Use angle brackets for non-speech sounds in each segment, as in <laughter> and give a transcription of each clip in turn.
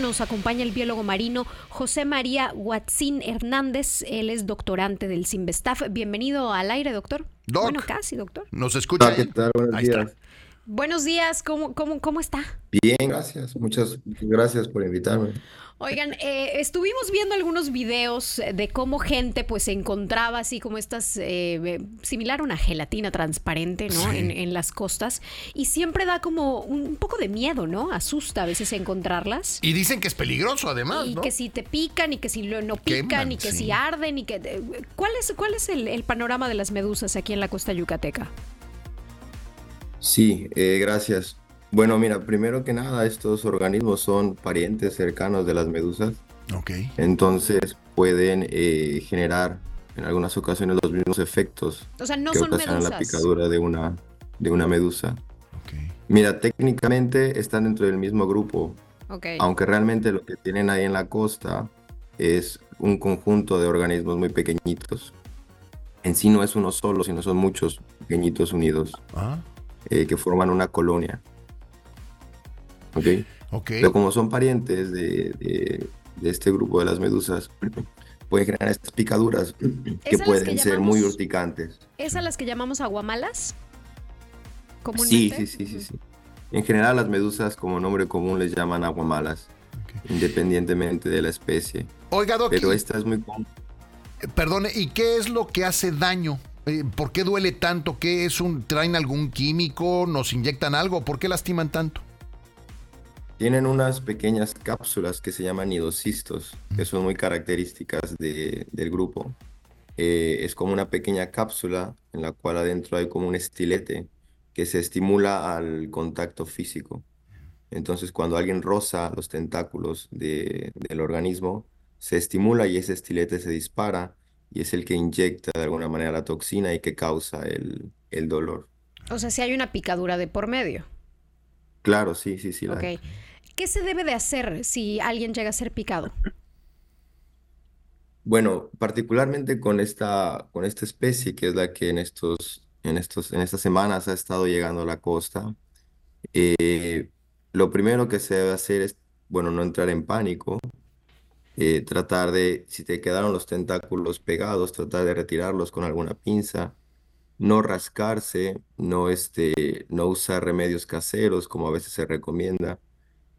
Nos acompaña el biólogo marino José María Huatzín Hernández. Él es doctorante del CIMBESTAF. Bienvenido al aire, doctor. Bueno, casi, doctor. ¿Nos escucha? ¿Qué tal? Buenos Ahí días. está. Buenos días, ¿cómo, cómo, cómo está? Bien, gracias. Muchas gracias por invitarme. Oigan, eh, estuvimos viendo algunos videos de cómo gente pues se encontraba así como estas, eh, similar a una gelatina transparente, ¿no? Sí. En, en las costas. Y siempre da como un, un poco de miedo, ¿no? Asusta a veces encontrarlas. Y dicen que es peligroso además, Y ¿no? que si te pican y que si lo- no pican Queman, y que sí. si arden y que... eh, ¿Cuál es, cuál es el, el panorama de las medusas aquí en la costa yucateca? Sí, eh, gracias. Bueno, mira, primero que nada, estos organismos son parientes cercanos de las medusas, Ok. entonces pueden eh, generar en algunas ocasiones los mismos efectos O sea, no que son ocasionan la picadura de una, de una medusa. ok. Mira, técnicamente están dentro del mismo grupo, Ok. aunque realmente lo que tienen ahí en la costa es un conjunto de organismos muy pequeñitos. En sí no es uno solo, sino son muchos pequeñitos unidos Ah, eh, que forman una colonia. ¿Ok? ok. Pero como son parientes de, de- de este grupo de las medusas, <clears throat> pueden generar estas picaduras <clears throat> que ¿Es a las pueden que ser muy urticantes. ¿Es a las que llamamos aguamalas? Sí, sí, sí, sí, sí. En general las medusas como nombre común les llaman aguamalas, independientemente de la especie. Oiga, Doc, Pero esta es muy común. perdone, ¿y qué es lo que hace daño? Eh, ¿Por qué duele tanto? ¿Qué es un traen algún químico? ¿Nos inyectan algo? ¿Por qué lastiman tanto? Tienen unas pequeñas cápsulas que se llaman nidocistos, que son muy características de- del grupo. Eh, es como una pequeña cápsula en la cual adentro hay como un estilete que se estimula al contacto físico. Entonces, cuando alguien roza los tentáculos de- del organismo, se estimula y ese estilete se dispara y es el que inyecta de alguna manera la toxina y que causa el, el dolor. O sea, si hay una picadura de por medio. Claro, sí, sí, sí. la hay. Ok. ¿Qué se debe de hacer si alguien llega a ser picado? Bueno, particularmente con esta, con esta especie, que es la que en estos, en estos, en estas semanas ha estado llegando a la costa, eh, lo primero que se debe hacer es, bueno, no entrar en pánico, eh, tratar de, si te quedaron los tentáculos pegados, tratar de retirarlos con alguna pinza, no rascarse, no, este, no usar remedios caseros, como a veces se recomienda,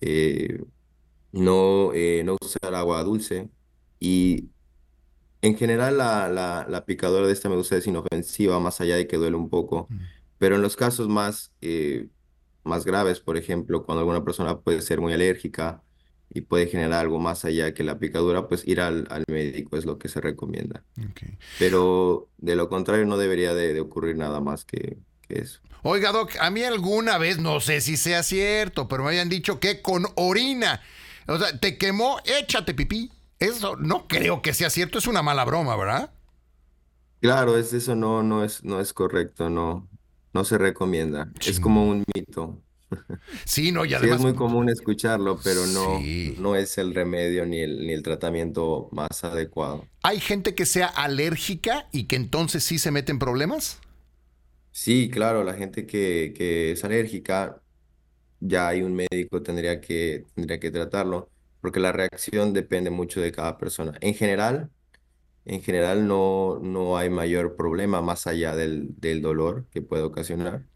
eh, no, eh, no usar agua dulce y en general, la, la, la picadura de esta medusa es inofensiva, más allá de que duele un poco. Pero en los casos más, más graves, por ejemplo, cuando alguna persona puede ser muy alérgica y puede generar algo más allá que la picadura, pues ir al, al médico es lo que se recomienda. Pero de lo contrario, no debería de, de ocurrir nada más que, que eso. Oiga, Doc, a mí alguna vez, no sé si sea cierto, pero me habían dicho que con orina. O sea, te quemó, échate pipí. Eso no creo que sea cierto, es una mala broma, ¿verdad? Claro, es, eso no, no es, no es correcto, no, no se recomienda. Es como un mito. Sí, no, y Sí, además. es muy común escucharlo, pero no, Sí. no es el remedio ni el, ni el tratamiento más adecuado. ¿Hay gente que sea alérgica y que entonces sí se mete en problemas? Sí, claro, la gente que, que es alérgica, ya hay un médico, tendría que, tendría que tratarlo, porque la reacción depende mucho de cada persona. En general, en general no, no hay mayor problema más allá del, del dolor que puede ocasionar.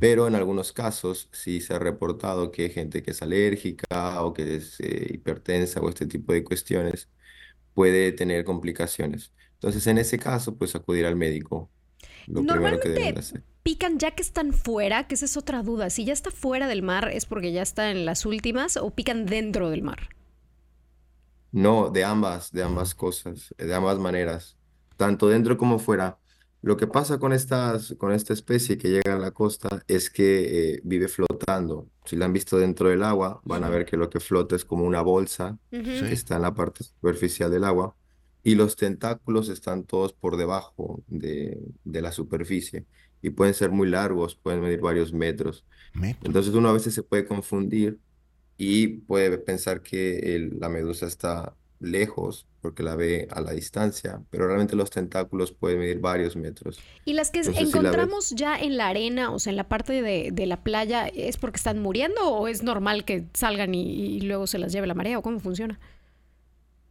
Pero en algunos casos sí se ha reportado que hay gente que es alérgica o que es eh, hipertensa o este tipo de cuestiones puede tener complicaciones. Entonces, en ese caso, pues acudir al médico, lo primero que deben de hacer. ¿Pican ya que están fuera? Que esa es otra duda. Si ya está fuera del mar, ¿es porque ya está en las últimas o pican dentro del mar? No, de ambas, de ambas cosas, de ambas maneras, tanto dentro como fuera. Lo que pasa con estas, con esta especie que llega a la costa es que eh, vive flotando. Si la han visto dentro del agua, van a ver que lo que flota es como una bolsa que está en la parte superficial del agua y los tentáculos están todos por debajo de, de la superficie y pueden ser muy largos, pueden medir varios metros. Me- Entonces uno a veces se puede confundir y puede pensar que el- la medusa está lejos porque la ve a la distancia, pero realmente los tentáculos pueden medir varios metros. ¿Y las que encontramos ya en la arena, o sea, en la parte de, la playa, es porque están muriendo o es normal que salgan y, luego se las lleve la marea o cómo funciona?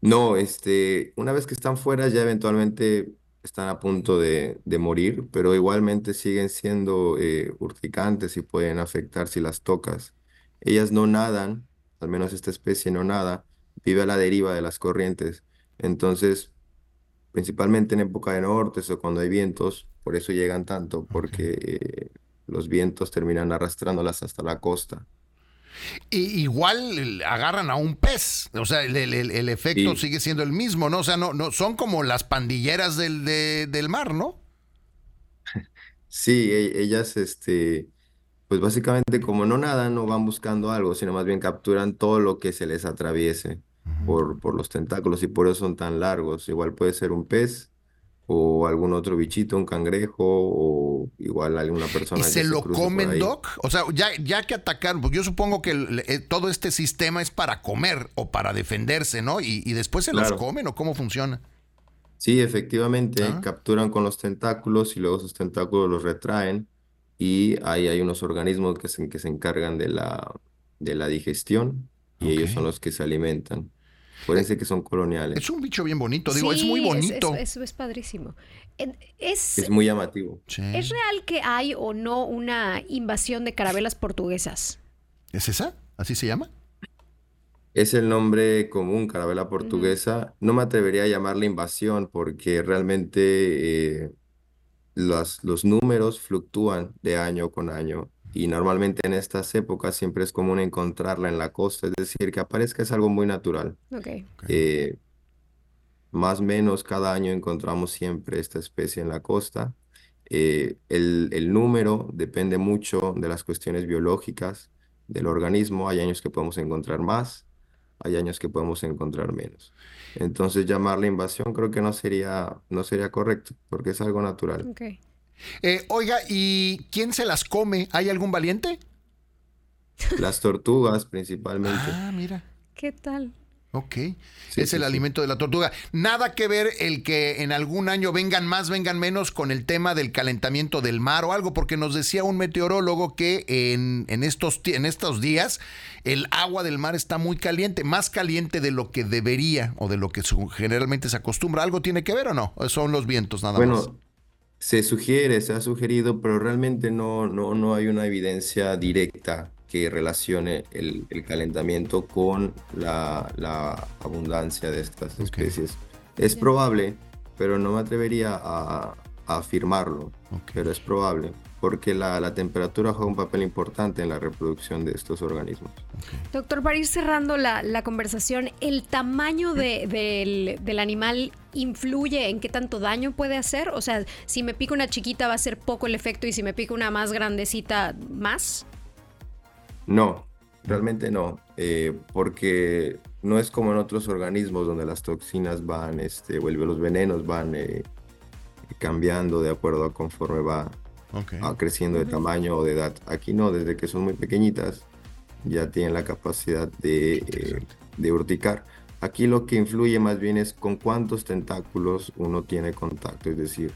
No, este, una vez que están fuera ya eventualmente están a punto de, morir, pero igualmente siguen siendo eh, urticantes y pueden afectar si las tocas. Ellas no nadan, al menos esta especie no nada, vive a la deriva de las corrientes. Entonces, principalmente en época de nortes o cuando hay vientos, por eso llegan tanto, porque eh, los vientos terminan arrastrándolas hasta la costa. Y igual agarran a un pez, o sea, el, efecto sigue siendo el mismo, ¿no? O sea, no, no son como las pandilleras del, del mar, ¿no? Sí, e, ellas, este, pues básicamente como no nadan, no van buscando algo, sino más bien capturan todo lo que se les atraviese por, por los tentáculos y por eso son tan largos. Igual puede ser un pez o algún otro bichito, un cangrejo o igual alguna persona. ¿Y se, lo comen, Doc? O sea, ya, ya que atacaron, porque yo supongo que eh, todo este sistema es para comer o para defenderse, ¿no? Y, después se los comen o cómo funciona. Sí, efectivamente, ah. capturan con los tentáculos y luego esos tentáculos los retraen y ahí hay unos organismos que se, que se encargan de la, de la digestión y ellos son los que se alimentan. Acuérdense que son coloniales. Es un bicho bien bonito, digo, es muy bonito. Eso es, padrísimo. Es, es muy llamativo. ¿Es real que hay o no una invasión de carabelas portuguesas? ¿Es esa? ¿Así se llama? Es el nombre común, carabela portuguesa. No me atrevería a llamarle invasión porque realmente eh, los, los números fluctúan de año con año y normalmente en estas épocas siempre es común encontrarla en la costa, es decir, que aparezca es algo muy natural. Eh, más o menos cada año encontramos siempre esta especie en la costa. Eh, el, el, número depende mucho de las cuestiones biológicas del organismo. Hay años que podemos encontrar más, hay años que podemos encontrar menos. Entonces llamarla invasión creo que no sería, no sería correcto, porque es algo natural. Eh, oiga, ¿y quién se las come? ¿Hay algún valiente? Las tortugas principalmente. Ah, mira. ¿Qué tal? Ok, es el alimento de la tortuga. Nada que ver el que en algún año vengan más, vengan menos con el tema del calentamiento del mar o algo, porque nos decía un meteorólogo que en, estos, en estos días el agua del mar está muy caliente, más caliente de lo que debería o de lo que generalmente se acostumbra. ¿Algo tiene que ver o no? Son los vientos nada bueno, más. Se sugiere, se ha sugerido, pero realmente no, no, no hay una evidencia directa que relacione el, calentamiento con la, abundancia de estas especies. Es probable, pero no me atrevería a, afirmarlo, pero es probable, porque la, temperatura juega un papel importante en la reproducción de estos organismos. Doctor, para ir cerrando la, conversación, ¿el tamaño del, del animal influye en qué tanto daño puede hacer? O sea, si me pica una chiquita va a ser poco el efecto y si me pica una más grandecita, más. No, realmente no, eh, porque no es como en otros organismos donde las toxinas van, este, o los venenos van eh, cambiando de acuerdo a conforme va creciendo de tamaño o de edad. Aquí no, desde que son muy pequeñitas ya tienen la capacidad de, eh, de urticar. Aquí lo que influye más bien es con cuántos tentáculos uno tiene contacto, es decir,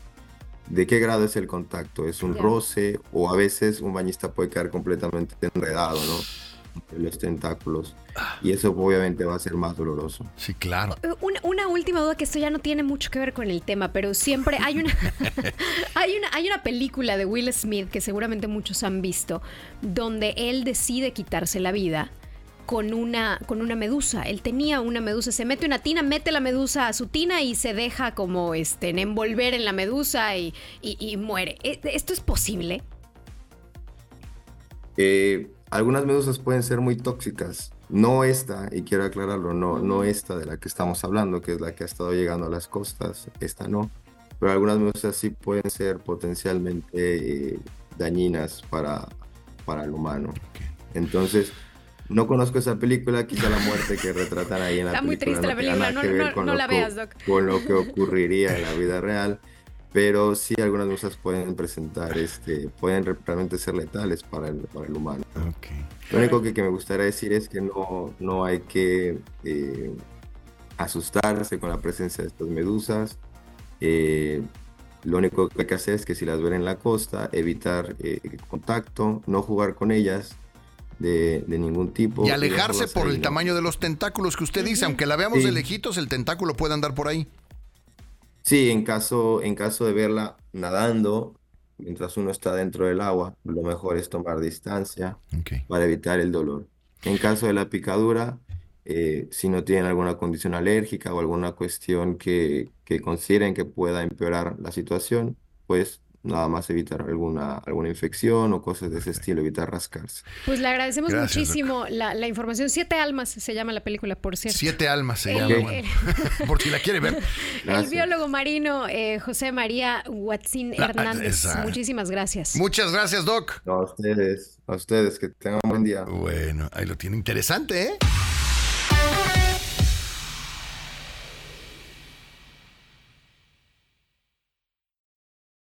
de qué grado es el contacto. ¿Es un roce o a veces un bañista puede quedar completamente enredado, ¿no? Los tentáculos. Y eso obviamente va a ser más doloroso. Sí, claro. Eh, una, última duda que esto ya no tiene mucho que ver con el tema, pero siempre hay una, <laughs> hay una, hay una película de Will Smith que seguramente muchos han visto, donde él decide quitarse la vida con una, con una medusa. Él tenía una medusa, se mete una tina, mete la medusa a su tina y se deja como este, envolver en la medusa y, muere. ¿E, ¿Esto es posible? Eh, algunas medusas pueden ser muy tóxicas. No esta, y quiero aclararlo, no, no esta de la que estamos hablando, que es la que ha estado llegando a las costas, esta no. Pero algunas medusas sí pueden ser potencialmente eh, dañinas para, para el humano. Entonces, no conozco esa película, quizá la muerte que retratan ahí en la Está muy triste la película, no, la veas, Doc. Con lo que ocurriría en la vida real, pero sí algunas cosas pueden presentar, este, pueden realmente ser letales para el, para el humano. Lo único que, me gustaría decir es que no, no hay que... Eh, asustarse con la presencia de estas medusas. Eh, lo único que hay que hacer es que si las ven en la costa, evitar eh, contacto, no jugar con ellas de, ningún tipo. Y alejarse por el tamaño de los tentáculos que usted dice, aunque la veamos de lejitos, el tentáculo puede andar por ahí. Sí, en caso, en caso de verla nadando, mientras uno está dentro del agua, lo mejor es tomar distancia para evitar el dolor. En caso de la picadura, eh, si no tienen alguna condición alérgica o alguna cuestión que, que consideren que pueda empeorar la situación, pues nada más evitar alguna, alguna infección o cosas de ese estilo, evitar rascarse. Pues le agradecemos muchísimo la, la, información. Siete almas se llama la película, por cierto. Siete almas se llama, <laughs> por si la quiere ver. El biólogo marino eh, José María Huatzín Hernández. Muchísimas gracias. Muchas gracias, Doc. a ustedes, a ustedes, que tengan un buen día. Bueno, ahí lo tiene interesante, ¿eh?